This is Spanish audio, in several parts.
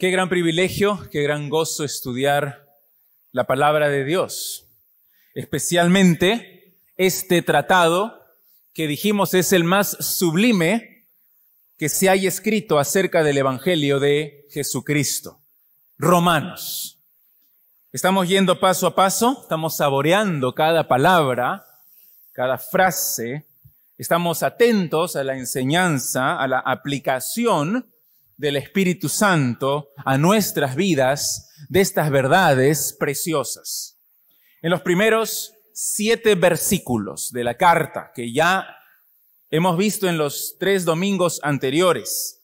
Qué gran privilegio, qué gran gozo estudiar la palabra de Dios, especialmente este tratado que dijimos es el más sublime que se haya escrito acerca del Evangelio de Jesucristo. Romanos. Estamos yendo paso a paso, estamos saboreando cada palabra, cada frase, estamos atentos a la enseñanza, a la aplicación del Espíritu Santo a nuestras vidas de estas verdades preciosas. En los primeros siete versículos de la carta que ya hemos visto en los tres domingos anteriores,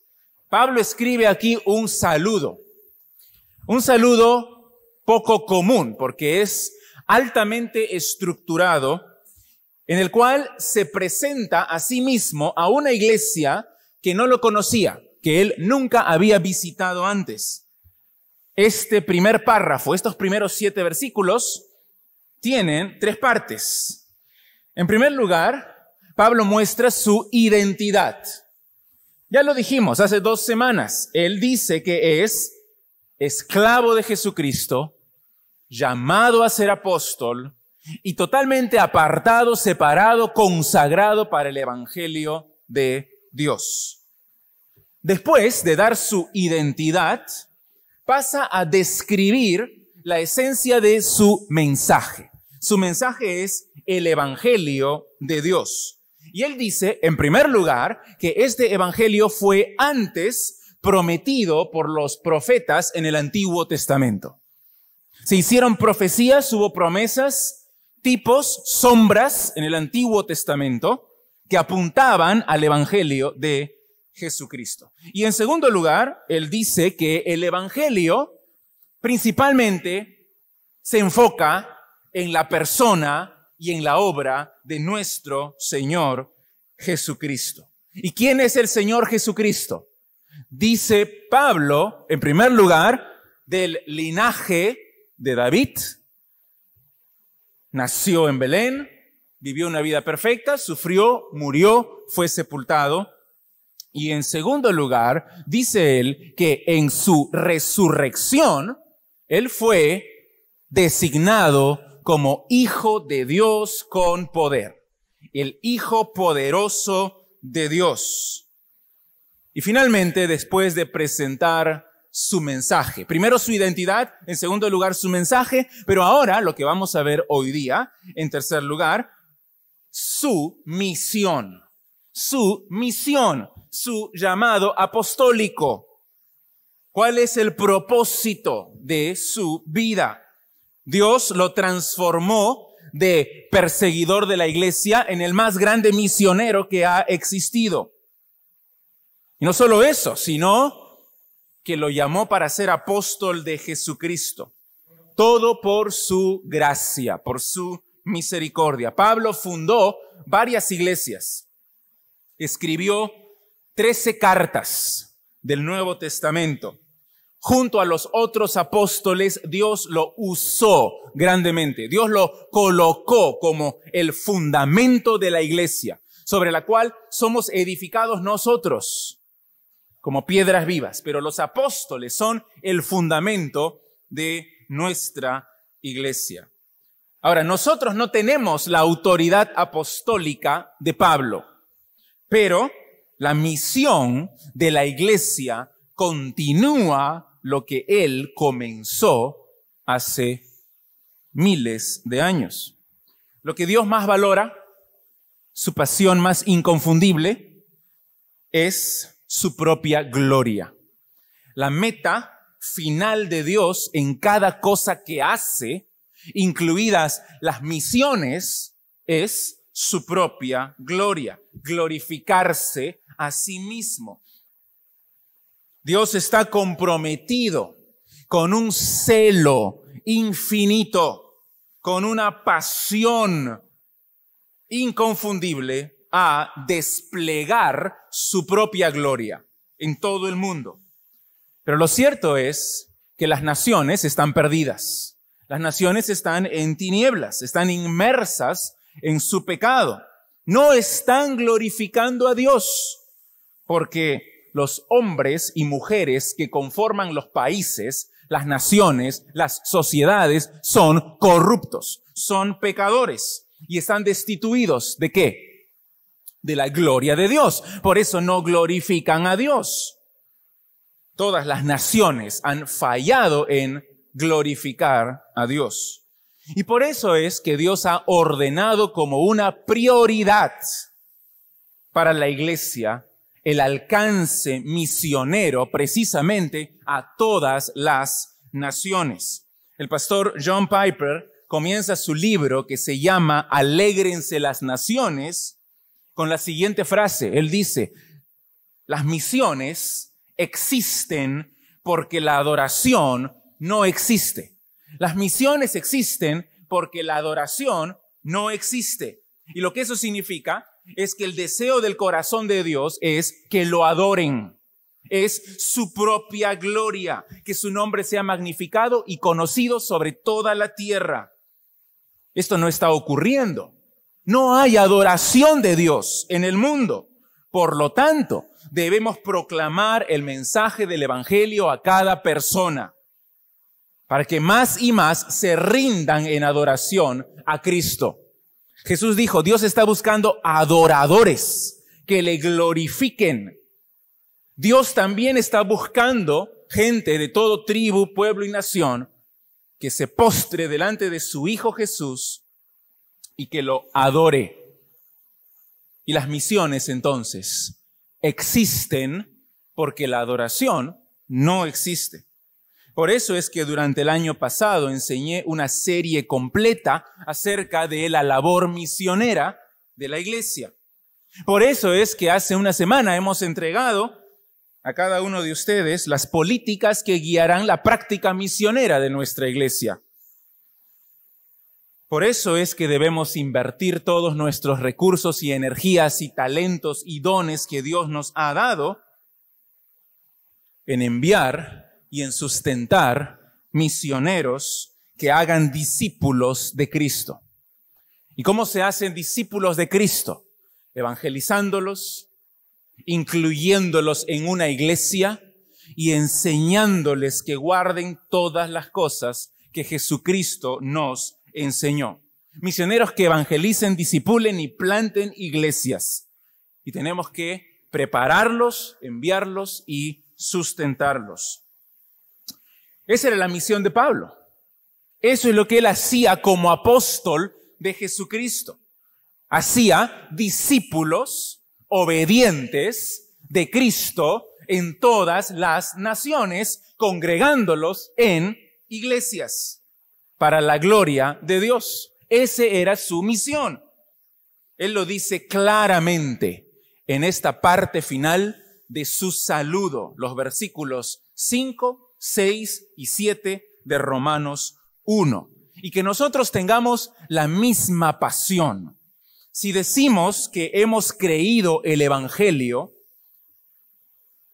Pablo escribe aquí un saludo. Un saludo poco común porque es altamente estructurado en el cual se presenta a sí mismo a una iglesia que no lo conocía que él nunca había visitado antes. Este primer párrafo, estos primeros siete versículos, tienen tres partes. En primer lugar, Pablo muestra su identidad. Ya lo dijimos hace dos semanas. Él dice que es esclavo de Jesucristo, llamado a ser apóstol y totalmente apartado, separado, consagrado para el Evangelio de Dios. Después de dar su identidad, pasa a describir la esencia de su mensaje. Su mensaje es el Evangelio de Dios. Y él dice, en primer lugar, que este Evangelio fue antes prometido por los profetas en el Antiguo Testamento. Se hicieron profecías, hubo promesas, tipos, sombras en el Antiguo Testamento que apuntaban al Evangelio de Jesucristo. Y en segundo lugar, él dice que el Evangelio principalmente se enfoca en la persona y en la obra de nuestro Señor Jesucristo. ¿Y quién es el Señor Jesucristo? Dice Pablo, en primer lugar, del linaje de David. Nació en Belén, vivió una vida perfecta, sufrió, murió, fue sepultado y en segundo lugar, dice él que en su resurrección, él fue designado como hijo de Dios con poder, el hijo poderoso de Dios. Y finalmente, después de presentar su mensaje, primero su identidad, en segundo lugar su mensaje, pero ahora lo que vamos a ver hoy día, en tercer lugar, su misión, su misión su llamado apostólico. ¿Cuál es el propósito de su vida? Dios lo transformó de perseguidor de la iglesia en el más grande misionero que ha existido. Y no solo eso, sino que lo llamó para ser apóstol de Jesucristo. Todo por su gracia, por su misericordia. Pablo fundó varias iglesias. Escribió trece cartas del Nuevo Testamento. Junto a los otros apóstoles, Dios lo usó grandemente. Dios lo colocó como el fundamento de la iglesia, sobre la cual somos edificados nosotros como piedras vivas. Pero los apóstoles son el fundamento de nuestra iglesia. Ahora, nosotros no tenemos la autoridad apostólica de Pablo, pero la misión de la iglesia continúa lo que él comenzó hace miles de años. Lo que Dios más valora, su pasión más inconfundible, es su propia gloria. La meta final de Dios en cada cosa que hace, incluidas las misiones, es su propia gloria, glorificarse a sí mismo. Dios está comprometido con un celo infinito, con una pasión inconfundible a desplegar su propia gloria en todo el mundo. Pero lo cierto es que las naciones están perdidas. Las naciones están en tinieblas, están inmersas en su pecado. No están glorificando a Dios porque los hombres y mujeres que conforman los países, las naciones, las sociedades, son corruptos, son pecadores y están destituidos de qué? De la gloria de Dios. Por eso no glorifican a Dios. Todas las naciones han fallado en glorificar a Dios. Y por eso es que Dios ha ordenado como una prioridad para la iglesia el alcance misionero precisamente a todas las naciones. El pastor John Piper comienza su libro que se llama Alégrense las naciones con la siguiente frase. Él dice, las misiones existen porque la adoración no existe. Las misiones existen porque la adoración no existe. Y lo que eso significa es que el deseo del corazón de Dios es que lo adoren. Es su propia gloria, que su nombre sea magnificado y conocido sobre toda la tierra. Esto no está ocurriendo. No hay adoración de Dios en el mundo. Por lo tanto, debemos proclamar el mensaje del Evangelio a cada persona para que más y más se rindan en adoración a Cristo. Jesús dijo, Dios está buscando adoradores que le glorifiquen. Dios también está buscando gente de todo tribu, pueblo y nación que se postre delante de su Hijo Jesús y que lo adore. Y las misiones entonces existen porque la adoración no existe. Por eso es que durante el año pasado enseñé una serie completa acerca de la labor misionera de la iglesia. Por eso es que hace una semana hemos entregado a cada uno de ustedes las políticas que guiarán la práctica misionera de nuestra iglesia. Por eso es que debemos invertir todos nuestros recursos y energías y talentos y dones que Dios nos ha dado en enviar y en sustentar misioneros que hagan discípulos de Cristo. ¿Y cómo se hacen discípulos de Cristo? Evangelizándolos, incluyéndolos en una iglesia y enseñándoles que guarden todas las cosas que Jesucristo nos enseñó. Misioneros que evangelicen, disipulen y planten iglesias. Y tenemos que prepararlos, enviarlos y sustentarlos. Esa era la misión de Pablo. Eso es lo que él hacía como apóstol de Jesucristo. Hacía discípulos obedientes de Cristo en todas las naciones, congregándolos en iglesias para la gloria de Dios. Ese era su misión. Él lo dice claramente en esta parte final de su saludo, los versículos 5 6 y 7 de Romanos 1. Y que nosotros tengamos la misma pasión. Si decimos que hemos creído el Evangelio,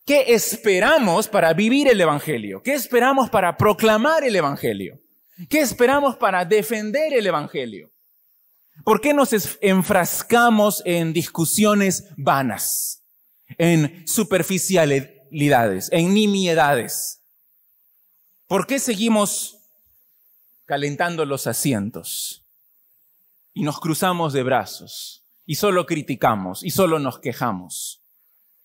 ¿qué esperamos para vivir el Evangelio? ¿Qué esperamos para proclamar el Evangelio? ¿Qué esperamos para defender el Evangelio? ¿Por qué nos enfrascamos en discusiones vanas, en superficialidades, en nimiedades? ¿Por qué seguimos calentando los asientos y nos cruzamos de brazos y solo criticamos y solo nos quejamos?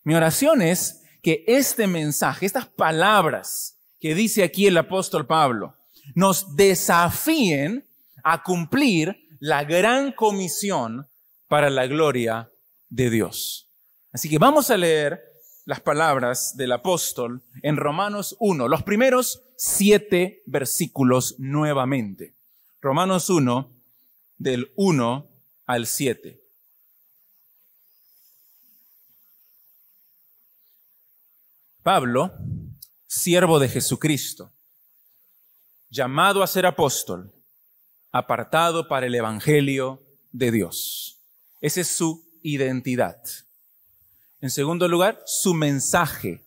Mi oración es que este mensaje, estas palabras que dice aquí el apóstol Pablo, nos desafíen a cumplir la gran comisión para la gloria de Dios. Así que vamos a leer las palabras del apóstol en Romanos 1, los primeros siete versículos nuevamente. Romanos 1, del 1 al 7. Pablo, siervo de Jesucristo, llamado a ser apóstol, apartado para el Evangelio de Dios. Esa es su identidad. En segundo lugar, su mensaje,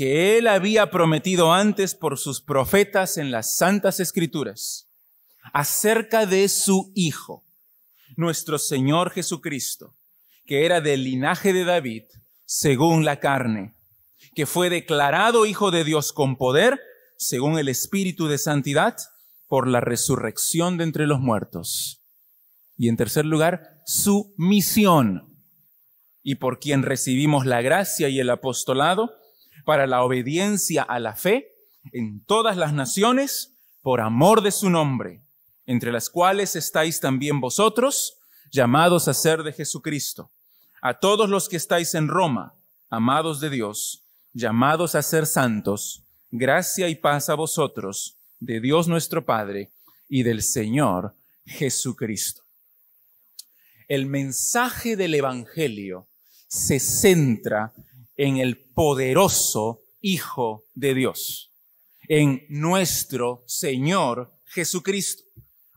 que él había prometido antes por sus profetas en las santas escrituras, acerca de su Hijo, nuestro Señor Jesucristo, que era del linaje de David, según la carne, que fue declarado Hijo de Dios con poder, según el Espíritu de Santidad, por la resurrección de entre los muertos. Y en tercer lugar, su misión, y por quien recibimos la gracia y el apostolado para la obediencia a la fe en todas las naciones, por amor de su nombre, entre las cuales estáis también vosotros, llamados a ser de Jesucristo. A todos los que estáis en Roma, amados de Dios, llamados a ser santos, gracia y paz a vosotros, de Dios nuestro Padre y del Señor Jesucristo. El mensaje del Evangelio se centra en el poderoso Hijo de Dios, en nuestro Señor Jesucristo.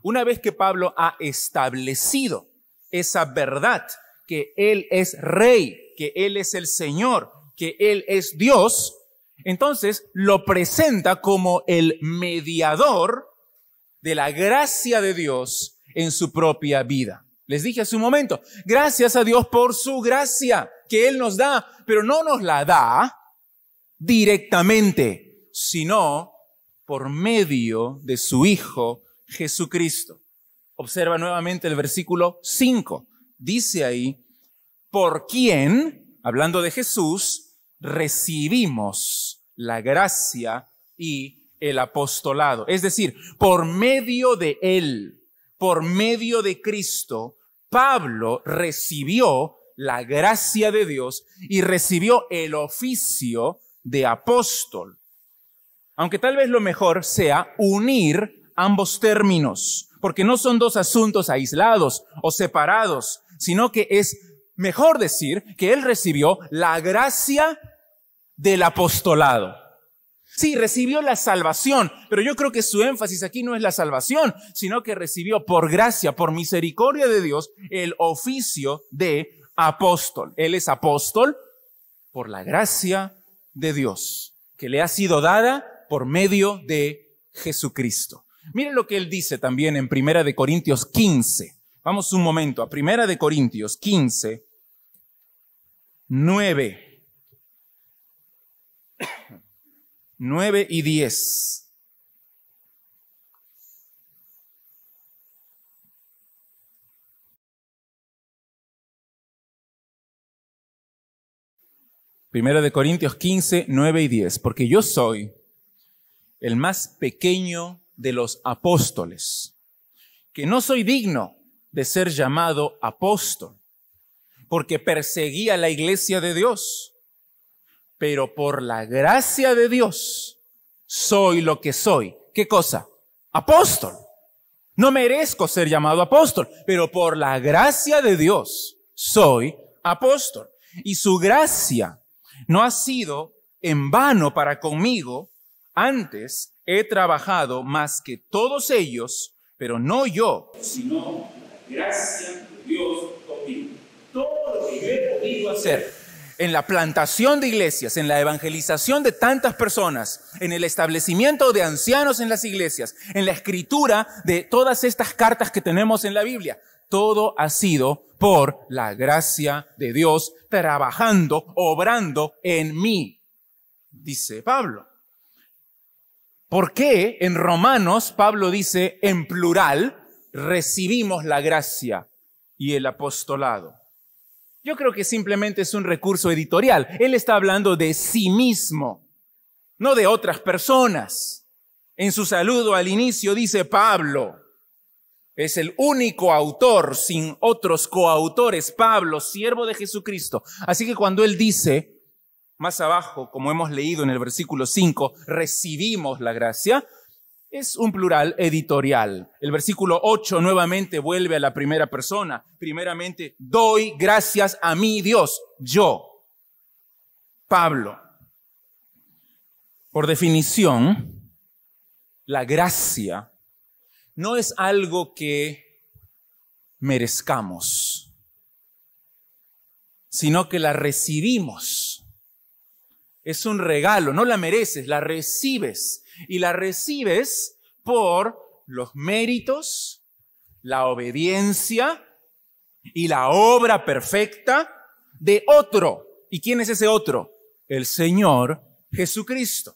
Una vez que Pablo ha establecido esa verdad, que Él es Rey, que Él es el Señor, que Él es Dios, entonces lo presenta como el mediador de la gracia de Dios en su propia vida. Les dije hace un momento, gracias a Dios por su gracia que Él nos da, pero no nos la da directamente, sino por medio de su Hijo Jesucristo. Observa nuevamente el versículo 5. Dice ahí, por quien, hablando de Jesús, recibimos la gracia y el apostolado. Es decir, por medio de Él, por medio de Cristo, Pablo recibió la gracia de Dios y recibió el oficio de apóstol. Aunque tal vez lo mejor sea unir ambos términos, porque no son dos asuntos aislados o separados, sino que es mejor decir que él recibió la gracia del apostolado. Sí, recibió la salvación, pero yo creo que su énfasis aquí no es la salvación, sino que recibió por gracia, por misericordia de Dios, el oficio de apóstol. Él es apóstol por la gracia de Dios, que le ha sido dada por medio de Jesucristo. Miren lo que él dice también en Primera de Corintios 15. Vamos un momento a Primera de Corintios 15, 9. 9 y 10. Primera de Corintios 15, 9 y 10. Porque yo soy el más pequeño de los apóstoles, que no soy digno de ser llamado apóstol, porque perseguía la iglesia de Dios, pero por la gracia de Dios soy lo que soy. ¿Qué cosa? Apóstol. No merezco ser llamado apóstol, pero por la gracia de Dios soy apóstol. Y su gracia no ha sido en vano para conmigo, antes he trabajado más que todos ellos, pero no yo, sino gracia de Dios. Todo lo que yo he podido hacer en la plantación de iglesias, en la evangelización de tantas personas, en el establecimiento de ancianos en las iglesias, en la escritura de todas estas cartas que tenemos en la Biblia, todo ha sido por la gracia de Dios trabajando, obrando en mí, dice Pablo. ¿Por qué en Romanos Pablo dice en plural, recibimos la gracia y el apostolado? Yo creo que simplemente es un recurso editorial. Él está hablando de sí mismo, no de otras personas. En su saludo al inicio dice Pablo, es el único autor sin otros coautores, Pablo, siervo de Jesucristo. Así que cuando él dice, más abajo, como hemos leído en el versículo 5, recibimos la gracia, es un plural editorial. El versículo 8 nuevamente vuelve a la primera persona. Primeramente, doy gracias a mi Dios, yo, Pablo. Por definición, la gracia no es algo que merezcamos, sino que la recibimos. Es un regalo, no la mereces, la recibes. Y la recibes por los méritos, la obediencia y la obra perfecta de otro ¿Y quién es ese otro? El Señor Jesucristo.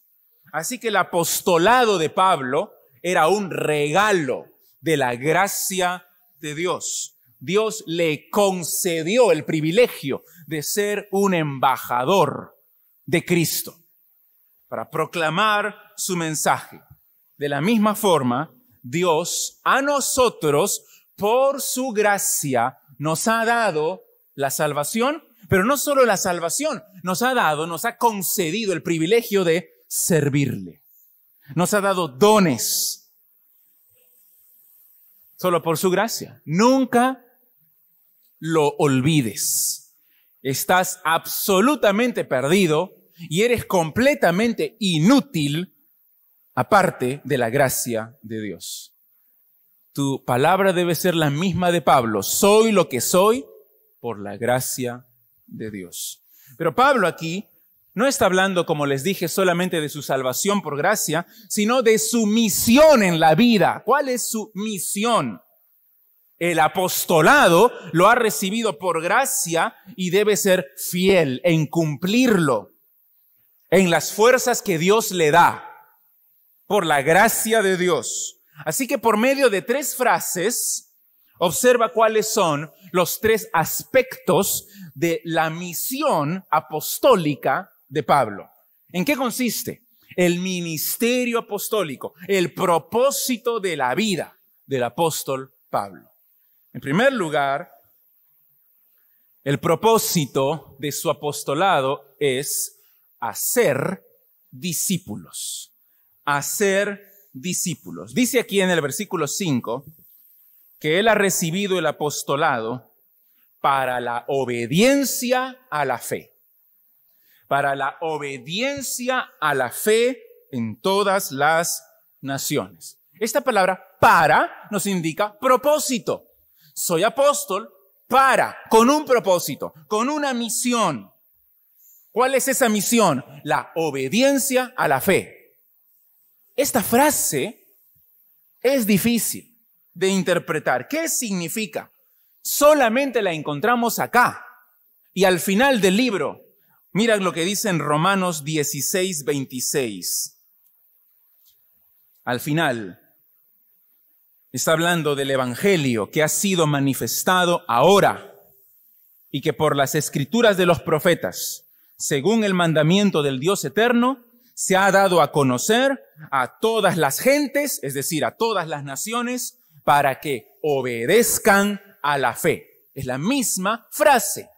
Así que el apostolado de Pablo era un regalo de la gracia de Dios. Dios le concedió el privilegio de ser un embajador de Cristo para proclamar su mensaje. De la misma forma, Dios a nosotros, por su gracia, nos ha dado la salvación, pero no solo la salvación, nos ha dado, nos ha concedido el privilegio de servirle. Nos ha dado dones, solo por su gracia. Nunca lo olvides. Estás absolutamente perdido y eres completamente inútil aparte de la gracia de Dios. Tu palabra debe ser la misma de Pablo. Soy lo que soy por la gracia de Dios. Pero Pablo aquí no está hablando, como les dije, solamente de su salvación por gracia, sino de su misión en la vida. ¿Cuál es su misión? El apostolado lo ha recibido por gracia y debe ser fiel en cumplirlo, en las fuerzas que Dios le da, por la gracia de Dios. Así que por medio de tres frases, observa cuáles son los tres aspectos de la misión apostólica de Pablo. ¿En qué consiste? El ministerio apostólico, el propósito de la vida del apóstol Pablo. En primer lugar, el propósito de su apostolado es hacer discípulos. Hacer discípulos. Dice aquí en el versículo 5 que él ha recibido el apostolado para la obediencia a la fe para la obediencia a la fe en todas las naciones. Esta palabra para nos indica propósito. Soy apóstol para, con un propósito, con una misión. ¿Cuál es esa misión? La obediencia a la fe. Esta frase es difícil de interpretar. ¿Qué significa? Solamente la encontramos acá. Y al final del libro Mira lo que dice en Romanos 16, 26. Al final, está hablando del Evangelio que ha sido manifestado ahora y que por las escrituras de los profetas, según el mandamiento del Dios eterno, se ha dado a conocer a todas las gentes, es decir, a todas las naciones, para que obedezcan a la fe. Es la misma frase.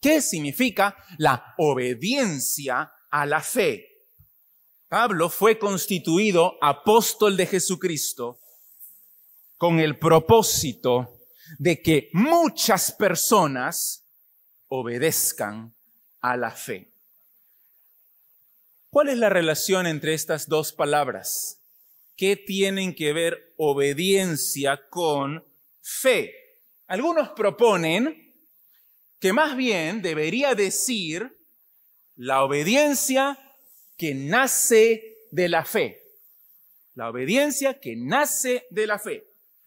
¿Qué significa la obediencia a la fe? Pablo fue constituido apóstol de Jesucristo con el propósito de que muchas personas obedezcan a la fe. ¿Cuál es la relación entre estas dos palabras? ¿Qué tienen que ver obediencia con fe? Algunos proponen que más bien debería decir la obediencia que nace de la fe. La obediencia que nace de la fe.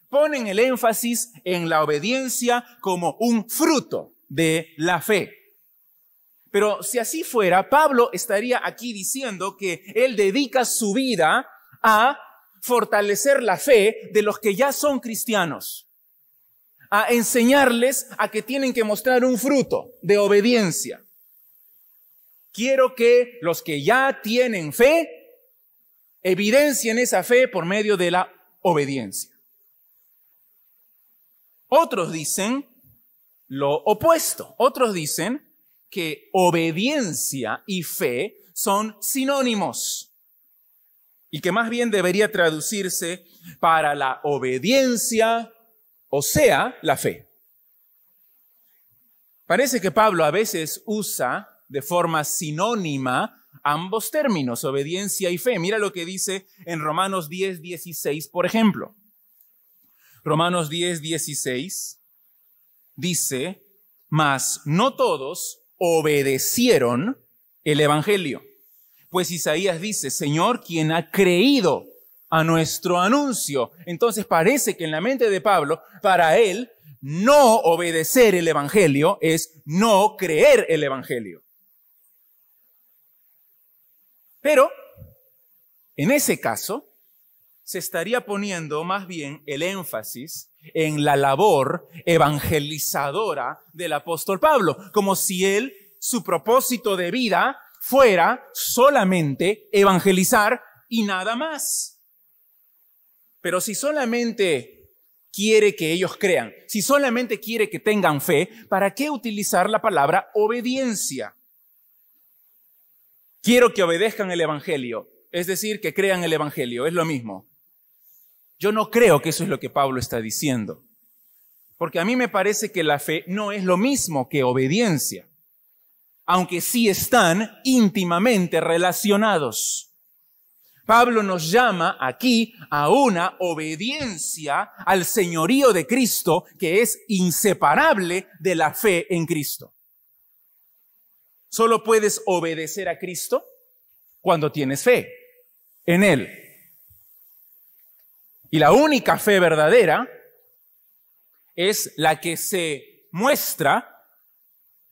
Ponen el énfasis en la obediencia como un fruto de la fe. Pero si así fuera, Pablo estaría aquí diciendo que él dedica su vida a fortalecer la fe de los que ya son cristianos a enseñarles a que tienen que mostrar un fruto de obediencia. Quiero que los que ya tienen fe evidencien esa fe por medio de la obediencia. Otros dicen lo opuesto. Otros dicen que obediencia y fe son sinónimos y que más bien debería traducirse para la obediencia o sea, la fe. Parece que Pablo a veces usa de forma sinónima ambos términos, obediencia y fe. Mira lo que dice en Romanos 10, 16, por ejemplo. Romanos 10, 16 dice, mas no todos obedecieron el Evangelio. Pues Isaías dice, Señor, quien ha creído a nuestro anuncio. Entonces parece que en la mente de Pablo, para él, no obedecer el Evangelio es no creer el Evangelio. Pero, en ese caso, se estaría poniendo más bien el énfasis en la labor evangelizadora del apóstol Pablo, como si él, su propósito de vida fuera solamente evangelizar y nada más. Pero si solamente quiere que ellos crean, si solamente quiere que tengan fe, ¿para qué utilizar la palabra obediencia? Quiero que obedezcan el Evangelio, es decir, que crean el Evangelio, es lo mismo. Yo no creo que eso es lo que Pablo está diciendo, porque a mí me parece que la fe no es lo mismo que obediencia, aunque sí están íntimamente relacionados. Pablo nos llama aquí a una obediencia al señorío de Cristo que es inseparable de la fe en Cristo. Solo puedes obedecer a Cristo cuando tienes fe en Él. Y la única fe verdadera es la que se muestra,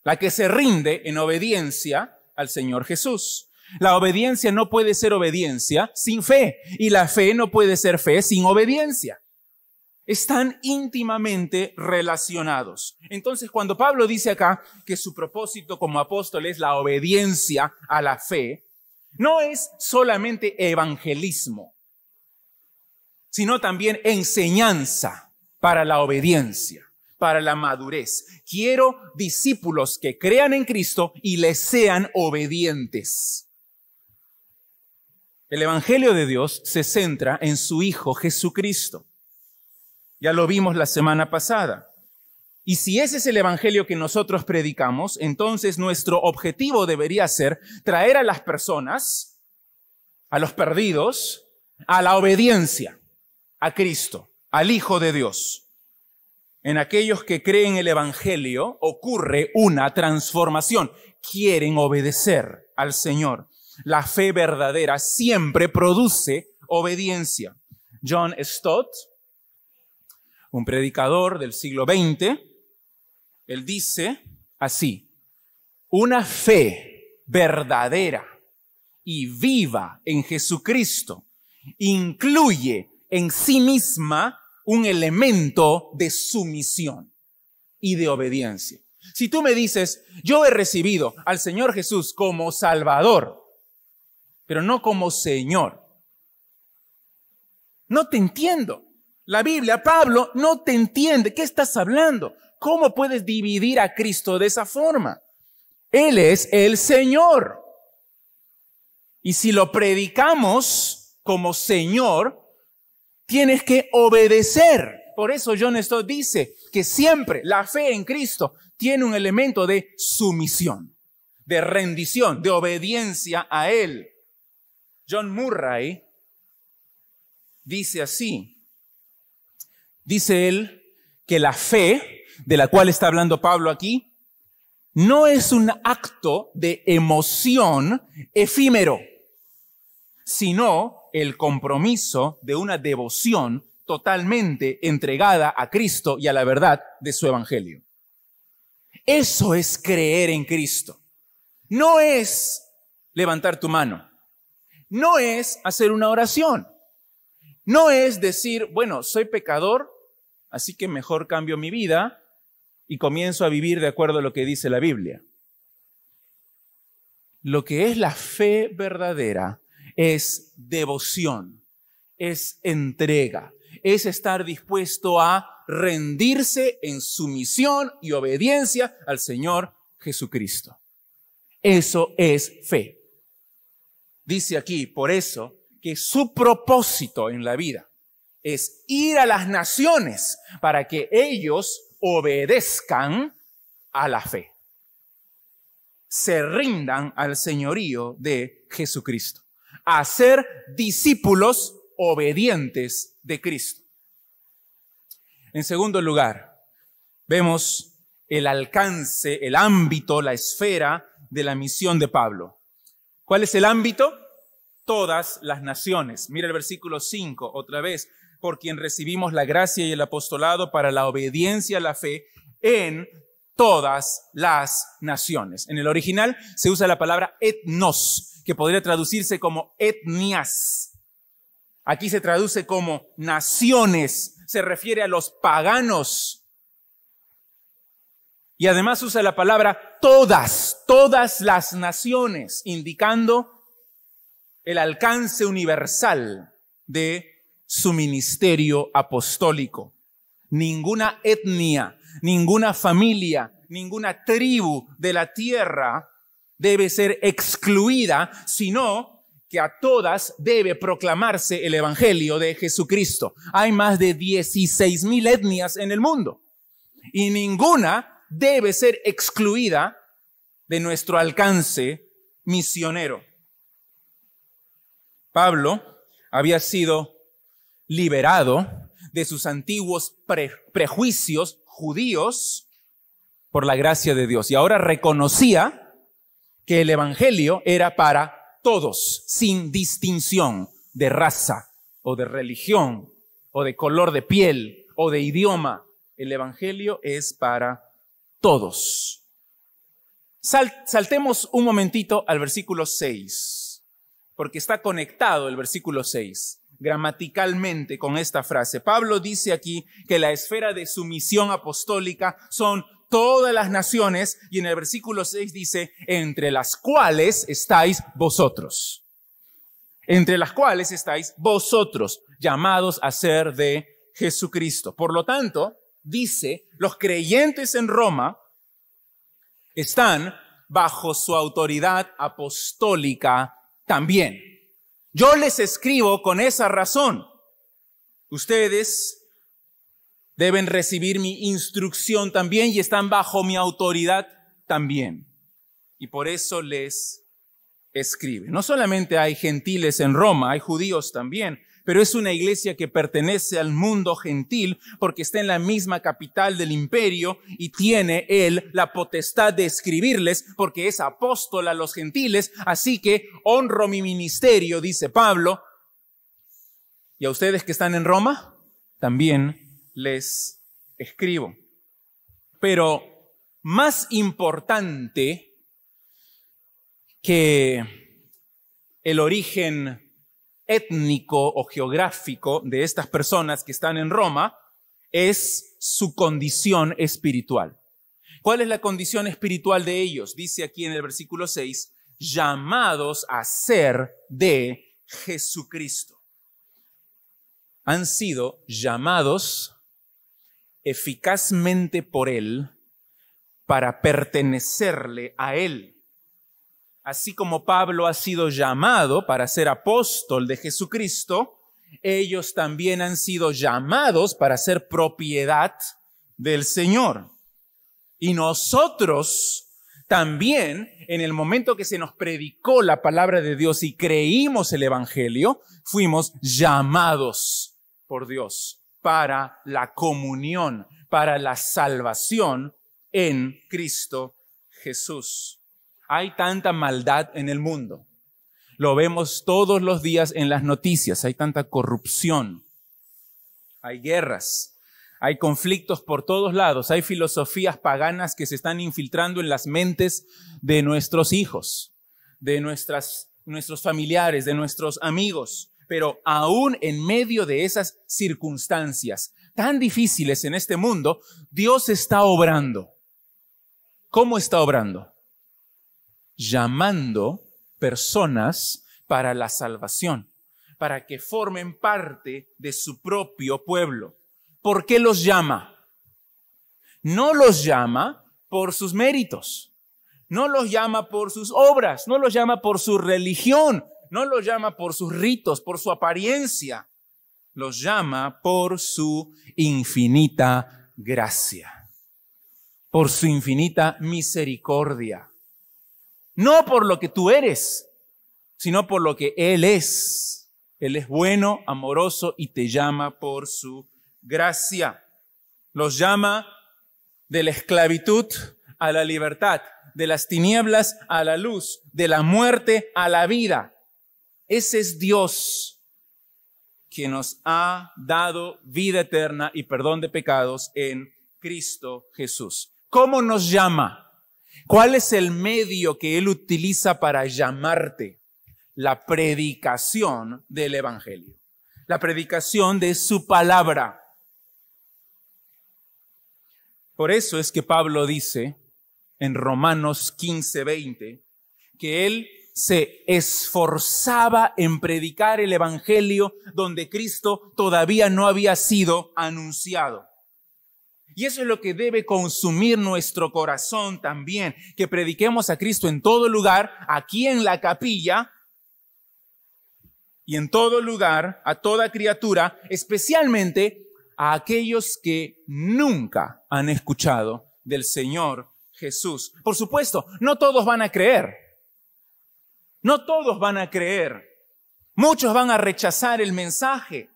la que se rinde en obediencia al Señor Jesús. La obediencia no puede ser obediencia sin fe y la fe no puede ser fe sin obediencia. Están íntimamente relacionados. Entonces, cuando Pablo dice acá que su propósito como apóstol es la obediencia a la fe, no es solamente evangelismo sino también enseñanza para la obediencia, para la madurez. Quiero discípulos que crean en Cristo y les sean obedientes. El Evangelio de Dios se centra en su Hijo Jesucristo. Ya lo vimos la semana pasada. Y si ese es el Evangelio que nosotros predicamos, entonces nuestro objetivo debería ser traer a las personas, a los perdidos, a la obediencia a Cristo, al Hijo de Dios. En aquellos que creen el Evangelio ocurre una transformación. Quieren obedecer al Señor. La fe verdadera siempre produce obediencia. John Stott, un predicador del siglo XX, él dice así, una fe verdadera y viva en Jesucristo incluye en sí misma un elemento de sumisión y de obediencia. Si tú me dices, yo he recibido al Señor Jesús como Salvador, pero no como Señor, no te entiendo. La Biblia, Pablo, no te entiende. ¿Qué estás hablando? ¿Cómo puedes dividir a Cristo de esa forma? Él es el Señor. Y si lo predicamos como Señor, tienes que obedecer. Por eso John Stott dice que siempre la fe en Cristo tiene un elemento de sumisión, de rendición, de obediencia a Él. John Murray dice así, dice él que la fe de la cual está hablando Pablo aquí no es un acto de emoción efímero, sino el compromiso de una devoción totalmente entregada a Cristo y a la verdad de su Evangelio. Eso es creer en Cristo. No es levantar tu mano. No es hacer una oración. No es decir, bueno, soy pecador, así que mejor cambio mi vida y comienzo a vivir de acuerdo a lo que dice la Biblia. Lo que es la fe verdadera es devoción, es entrega, es estar dispuesto a rendirse en sumisión y obediencia al Señor Jesucristo. Eso es fe. Dice aquí, por eso, que su propósito en la vida es ir a las naciones para que ellos obedezcan a la fe, se rindan al señorío de Jesucristo a ser discípulos obedientes de Cristo. En segundo lugar, vemos el alcance, el ámbito, la esfera de la misión de Pablo. ¿Cuál es el ámbito? Todas las naciones. Mira el versículo 5 otra vez, por quien recibimos la gracia y el apostolado para la obediencia a la fe en todas las naciones. En el original se usa la palabra etnos, que podría traducirse como etnias. Aquí se traduce como naciones, se refiere a los paganos. Y además usa la palabra todas, todas las naciones, indicando el alcance universal de su ministerio apostólico. Ninguna etnia, ninguna familia, ninguna tribu de la tierra debe ser excluida, sino que a todas debe proclamarse el Evangelio de Jesucristo. Hay más de 16 mil etnias en el mundo y ninguna debe ser excluida de nuestro alcance misionero. Pablo había sido liberado de sus antiguos prejuicios judíos por la gracia de Dios y ahora reconocía que el Evangelio era para todos, sin distinción de raza o de religión o de color de piel o de idioma. El Evangelio es para todos. saltemos un momentito al versículo 6 porque está conectado el versículo 6 gramaticalmente con esta frase. Pablo dice aquí que la esfera de su misión apostólica son todas las naciones y en el versículo 6 dice, entre las cuales estáis vosotros. Entre las cuales estáis vosotros llamados a ser de Jesucristo. Por lo tanto, dice, los creyentes en Roma están bajo su autoridad apostólica también. Yo les escribo con esa razón. Ustedes deben recibir mi instrucción también y están bajo mi autoridad también. Y por eso les escribe. No solamente hay gentiles en Roma, hay judíos también pero es una iglesia que pertenece al mundo gentil porque está en la misma capital del imperio y tiene él la potestad de escribirles porque es apóstol a los gentiles, así que honro mi ministerio, dice Pablo. Y a ustedes que están en Roma, también les escribo. Pero más importante que el origen étnico o geográfico de estas personas que están en Roma es su condición espiritual. ¿Cuál es la condición espiritual de ellos? Dice aquí en el versículo 6, llamados a ser de Jesucristo. Han sido llamados eficazmente por Él para pertenecerle a Él así como Pablo ha sido llamado para ser apóstol de Jesucristo, ellos también han sido llamados para ser propiedad del Señor. Y nosotros también, en el momento que se nos predicó la palabra de Dios y creímos el Evangelio, fuimos llamados por Dios para la comunión, para la salvación en Cristo Jesús. Hay tanta maldad en el mundo. Lo vemos todos los días en las noticias. Hay tanta corrupción. Hay guerras. Hay conflictos por todos lados. Hay filosofías paganas que se están infiltrando en las mentes de nuestros hijos, de nuestras, nuestros familiares, de nuestros amigos. Pero aún en medio de esas circunstancias tan difíciles en este mundo, Dios está obrando. ¿Cómo está obrando? llamando personas para la salvación, para que formen parte de su propio pueblo. ¿Por qué los llama? No los llama por sus méritos, no los llama por sus obras, no los llama por su religión, no los llama por sus ritos, por su apariencia, los llama por su infinita gracia, por su infinita misericordia no por lo que tú eres, sino por lo que Él es. Él es bueno, amoroso y te llama por su gracia. Los llama de la esclavitud a la libertad, de las tinieblas a la luz, de la muerte a la vida. Ese es Dios que nos ha dado vida eterna y perdón de pecados en Cristo Jesús. ¿cómo nos llama? ¿Cuál es el medio que Él utiliza para llamarte? La predicación del Evangelio. La predicación de su palabra. Por eso es que Pablo dice en Romanos 15, 20, que Él se esforzaba en predicar el Evangelio donde Cristo todavía no había sido anunciado. Y eso es lo que debe consumir nuestro corazón también, que prediquemos a Cristo en todo lugar, aquí en la capilla y en todo lugar, a toda criatura, especialmente a aquellos que nunca han escuchado del Señor Jesús. Por supuesto, no todos van a creer. No todos van a creer. Muchos van a rechazar el mensaje.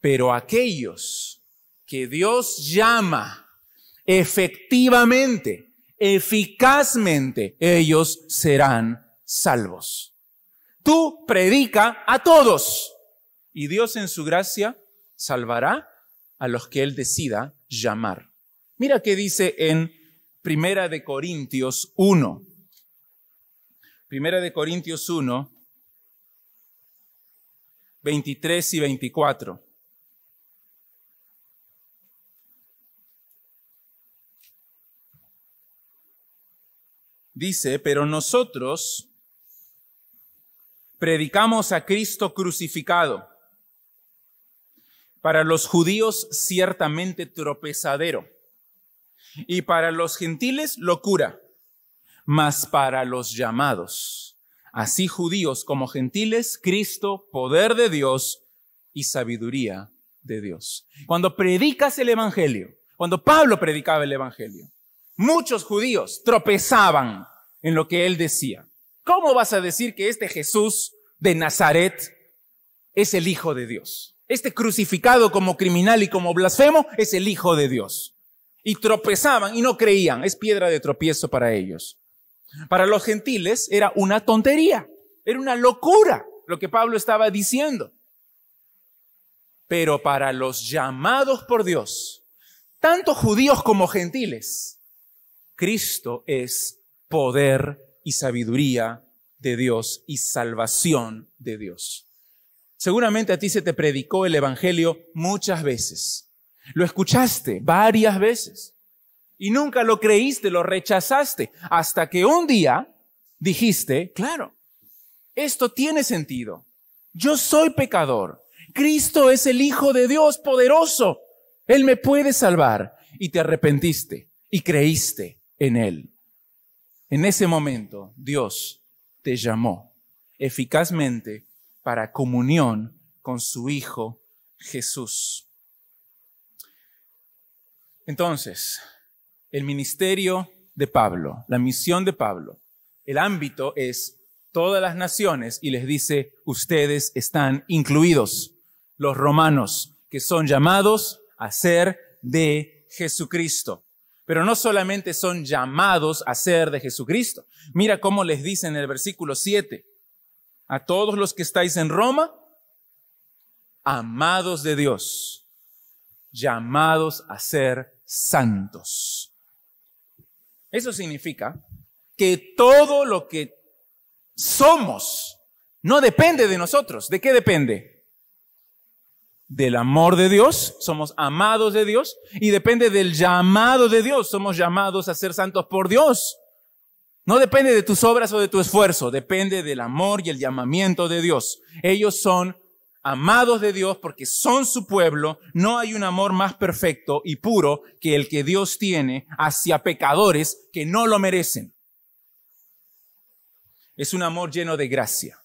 Pero aquellos que Dios llama efectivamente, eficazmente, ellos serán salvos. Tú predica a todos y Dios en su gracia salvará a los que Él decida llamar. Mira qué dice en Primera de Corintios 1. Primera de Corintios 1, 23 y 24. Dice, pero nosotros predicamos a Cristo crucificado, para los judíos ciertamente tropezadero, y para los gentiles locura mas para los llamados, así judíos como gentiles, Cristo, poder de Dios y sabiduría de Dios. Cuando predicas el Evangelio, cuando Pablo predicaba el Evangelio, muchos judíos tropezaban en lo que él decía. ¿Cómo vas a decir que este Jesús de Nazaret es el Hijo de Dios? Este crucificado como criminal y como blasfemo es el Hijo de Dios. Y tropezaban y no creían. Es piedra de tropiezo para ellos. Para los gentiles era una tontería, era una locura lo que Pablo estaba diciendo. Pero para los llamados por Dios, tanto judíos como gentiles, Cristo es poder y sabiduría de Dios y salvación de Dios. Seguramente a ti se te predicó el Evangelio muchas veces. Lo escuchaste varias veces y nunca lo creíste, lo rechazaste, hasta que un día dijiste, claro, esto tiene sentido. Yo soy pecador. Cristo es el Hijo de Dios poderoso. Él me puede salvar. Y te arrepentiste y creíste en Él. En ese momento Dios te llamó eficazmente para comunión con su Hijo Jesús. Entonces, el ministerio de Pablo, la misión de Pablo, el ámbito es todas las naciones y les dice, ustedes están incluidos, los romanos, que son llamados a ser de Jesucristo. Pero no solamente son llamados a ser de Jesucristo. Mira cómo les dice en el versículo 7, a todos los que estáis en Roma, amados de Dios, llamados a ser santos. Eso significa que todo lo que somos no depende de nosotros. ¿De qué depende? Del amor de Dios, somos amados de Dios, y depende del llamado de Dios, somos llamados a ser santos por Dios. No depende de tus obras o de tu esfuerzo, depende del amor y el llamamiento de Dios. Ellos son amados de Dios porque son su pueblo, no hay un amor más perfecto y puro que el que Dios tiene hacia pecadores que no lo merecen. Es un amor lleno de gracia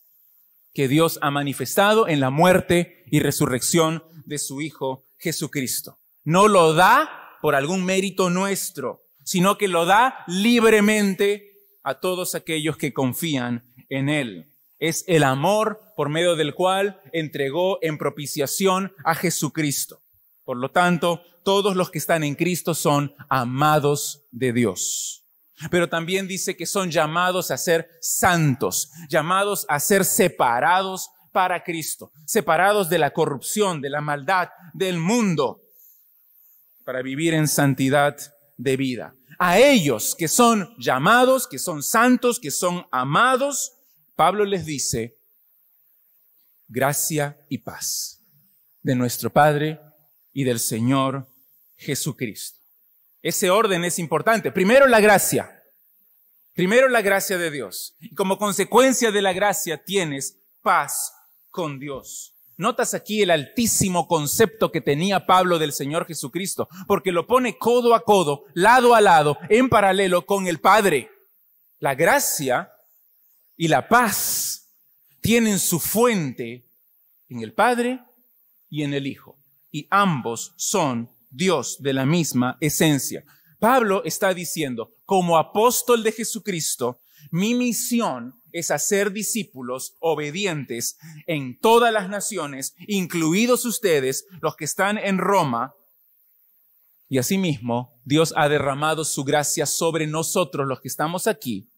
que Dios ha manifestado en la muerte y resurrección de su Hijo Jesucristo. No lo da por algún mérito nuestro, sino que lo da libremente a todos aquellos que confían en Él es el amor por medio del cual entregó en propiciación a Jesucristo. Por lo tanto, todos los que están en Cristo son amados de Dios. Pero también dice que son llamados a ser santos, llamados a ser separados para Cristo, separados de la corrupción, de la maldad, del mundo, para vivir en santidad de vida. A ellos que son llamados, que son santos, que son amados, Pablo les dice, gracia y paz de nuestro Padre y del Señor Jesucristo. Ese orden es importante. Primero la gracia. Primero la gracia de Dios. Y como consecuencia de la gracia tienes paz con Dios. Notas aquí el altísimo concepto que tenía Pablo del Señor Jesucristo, porque lo pone codo a codo, lado a lado, en paralelo con el Padre. La gracia y la paz tienen su fuente en el Padre y en el Hijo, y ambos son Dios de la misma esencia. Pablo está diciendo, como apóstol de Jesucristo, mi misión es hacer discípulos obedientes en todas las naciones, incluidos ustedes, los que están en Roma. Y asimismo, Dios ha derramado su gracia sobre nosotros, los que estamos aquí,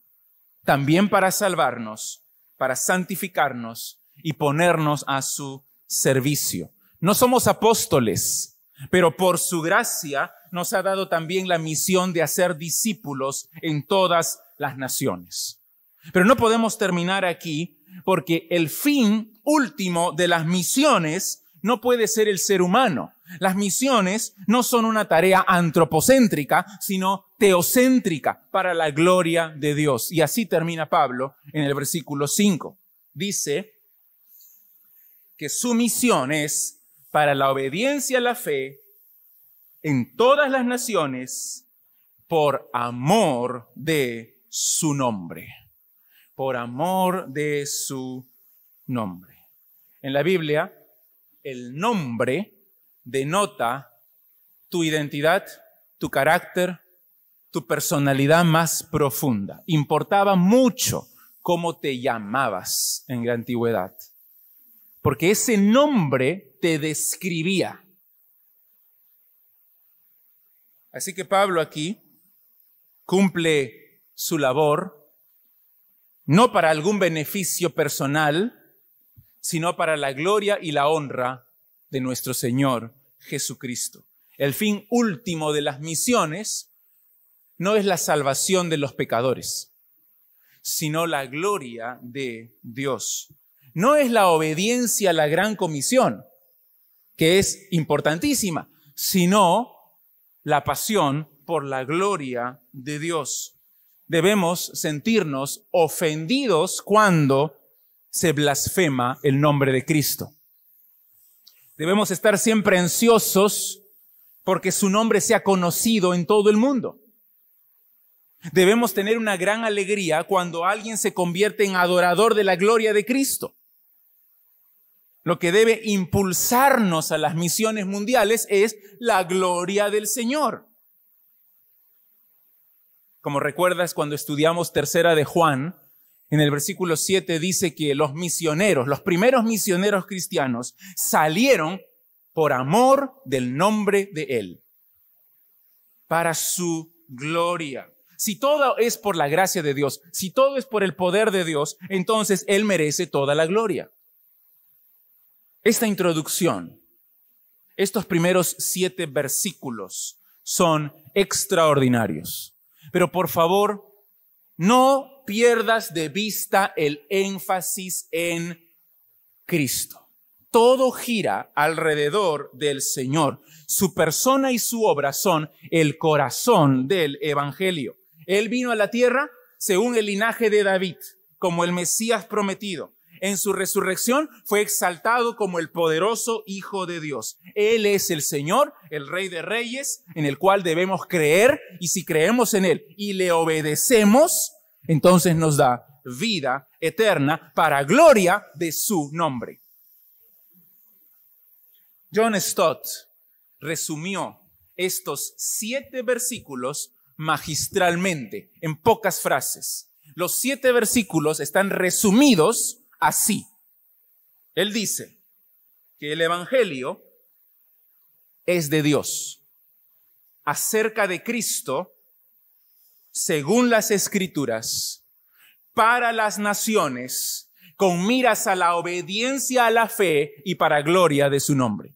también para salvarnos, para santificarnos y ponernos a su servicio. No somos apóstoles, pero por su gracia nos ha dado también la misión de hacer discípulos en todas las naciones. Pero no podemos terminar aquí porque el fin último de las misiones no puede ser el ser humano. Las misiones no son una tarea antropocéntrica, sino teocéntrica para la gloria de Dios. Y así termina Pablo en el versículo 5. Dice que su misión es para la obediencia a la fe en todas las naciones por amor de su nombre. Por amor de su nombre. En la Biblia, el nombre denota tu identidad, tu carácter, tu personalidad más profunda. Importaba mucho cómo te llamabas en la antigüedad porque ese nombre te describía. Así que Pablo aquí cumple su labor no para algún beneficio personal, sino para la gloria y la honra de nuestro Señor Jesucristo. El fin último de las misiones no es la salvación de los pecadores, sino la gloria de Dios no es la obediencia a la gran comisión, que es importantísima, sino la pasión por la gloria de Dios. Debemos sentirnos ofendidos cuando se blasfema el nombre de Cristo. Debemos estar siempre ansiosos porque su nombre sea conocido en todo el mundo. Debemos tener una gran alegría cuando alguien se convierte en adorador de la gloria de Cristo. Lo que debe impulsarnos a las misiones mundiales es la gloria del Señor. Como recuerdas cuando estudiamos tercera de Juan, en el versículo 7 dice que los misioneros, los primeros misioneros cristianos, salieron por amor del nombre de Él, para su gloria. Si todo es por la gracia de Dios, si todo es por el poder de Dios, entonces Él merece toda la gloria. Esta introducción, estos primeros siete versículos son extraordinarios. Pero por favor, no pierdas de vista el énfasis en Cristo. Todo gira alrededor del Señor. Su persona y su obra son el corazón del Evangelio. Él vino a la tierra según el linaje de David, como el Mesías prometido en su resurrección fue exaltado como el poderoso Hijo de Dios. Él es el Señor, el Rey de Reyes, en el cual debemos creer y si creemos en Él y le obedecemos, entonces nos da vida eterna para gloria de su nombre. John Stott resumió estos siete versículos magistralmente, en pocas frases. Los siete versículos están resumidos así. Él dice que el Evangelio es de Dios acerca de Cristo según las escrituras para las naciones con miras a la obediencia a la fe y para gloria de su nombre.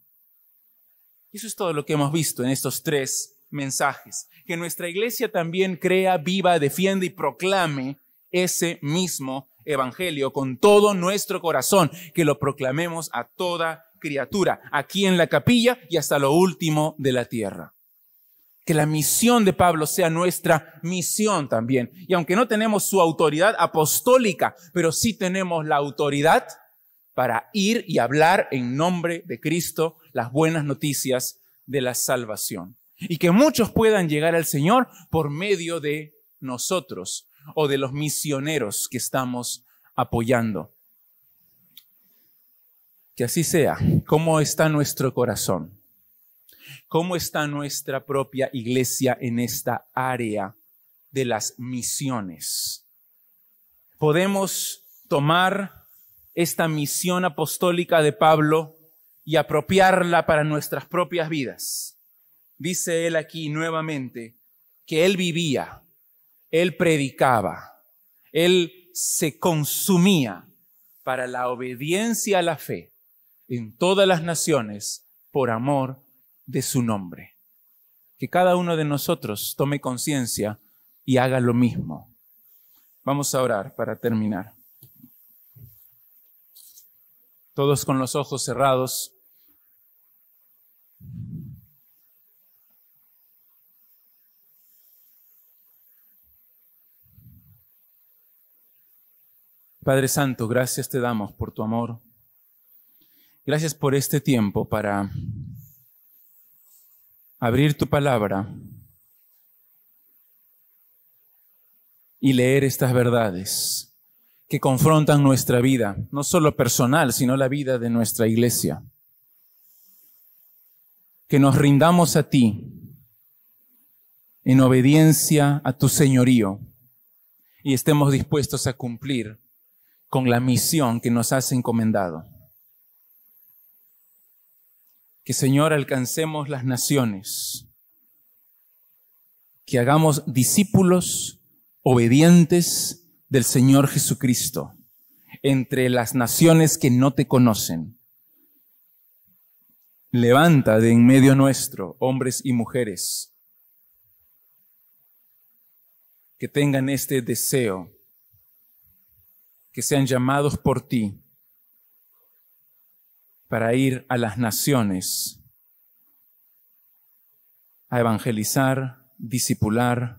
Eso es todo lo que hemos visto en estos tres mensajes. que nuestra iglesia también crea, viva, defienda y proclame ese mismo evangelio con todo nuestro corazón, que lo proclamemos a toda criatura, aquí en la capilla y hasta lo último de la tierra. Que la misión de Pablo sea nuestra misión también. Y aunque no tenemos su autoridad apostólica, pero sí tenemos la autoridad para ir y hablar en nombre de Cristo las buenas noticias de la salvación. Y que muchos puedan llegar al Señor por medio de nosotros o de los misioneros que estamos apoyando. Que así sea. ¿Cómo está nuestro corazón? ¿Cómo está nuestra propia iglesia en esta área de las misiones? Podemos tomar esta misión apostólica de Pablo y apropiarla para nuestras propias vidas. Dice él aquí nuevamente que él vivía, él predicaba, él se consumía para la obediencia a la fe en todas las naciones por amor de su nombre. Que cada uno de nosotros tome conciencia y haga lo mismo. Vamos a orar para terminar. Todos con los ojos cerrados. Padre Santo, gracias te damos por tu amor. Gracias por este tiempo para abrir tu palabra y leer estas verdades que confrontan nuestra vida, no solo personal, sino la vida de nuestra iglesia. Que nos rindamos a ti en obediencia a tu señorío y estemos dispuestos a cumplir con la misión que nos has encomendado. Que Señor alcancemos las naciones, que hagamos discípulos obedientes del Señor Jesucristo entre las naciones que no te conocen. Levanta de en medio nuestro hombres y mujeres que tengan este deseo, que sean llamados por ti para ir a las naciones a evangelizar, discipular,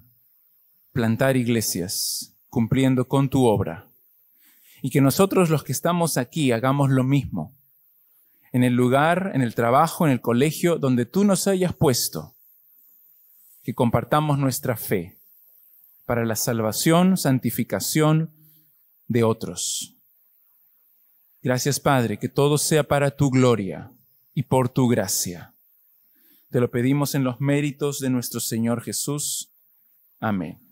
plantar iglesias, cumpliendo con tu obra. Y que nosotros los que estamos aquí hagamos lo mismo, en el lugar, en el trabajo, en el colegio donde tú nos hayas puesto, que compartamos nuestra fe para la salvación, santificación de otros. Gracias, Padre, que todo sea para tu gloria y por tu gracia. Te lo pedimos en los méritos de nuestro Señor Jesús. Amén.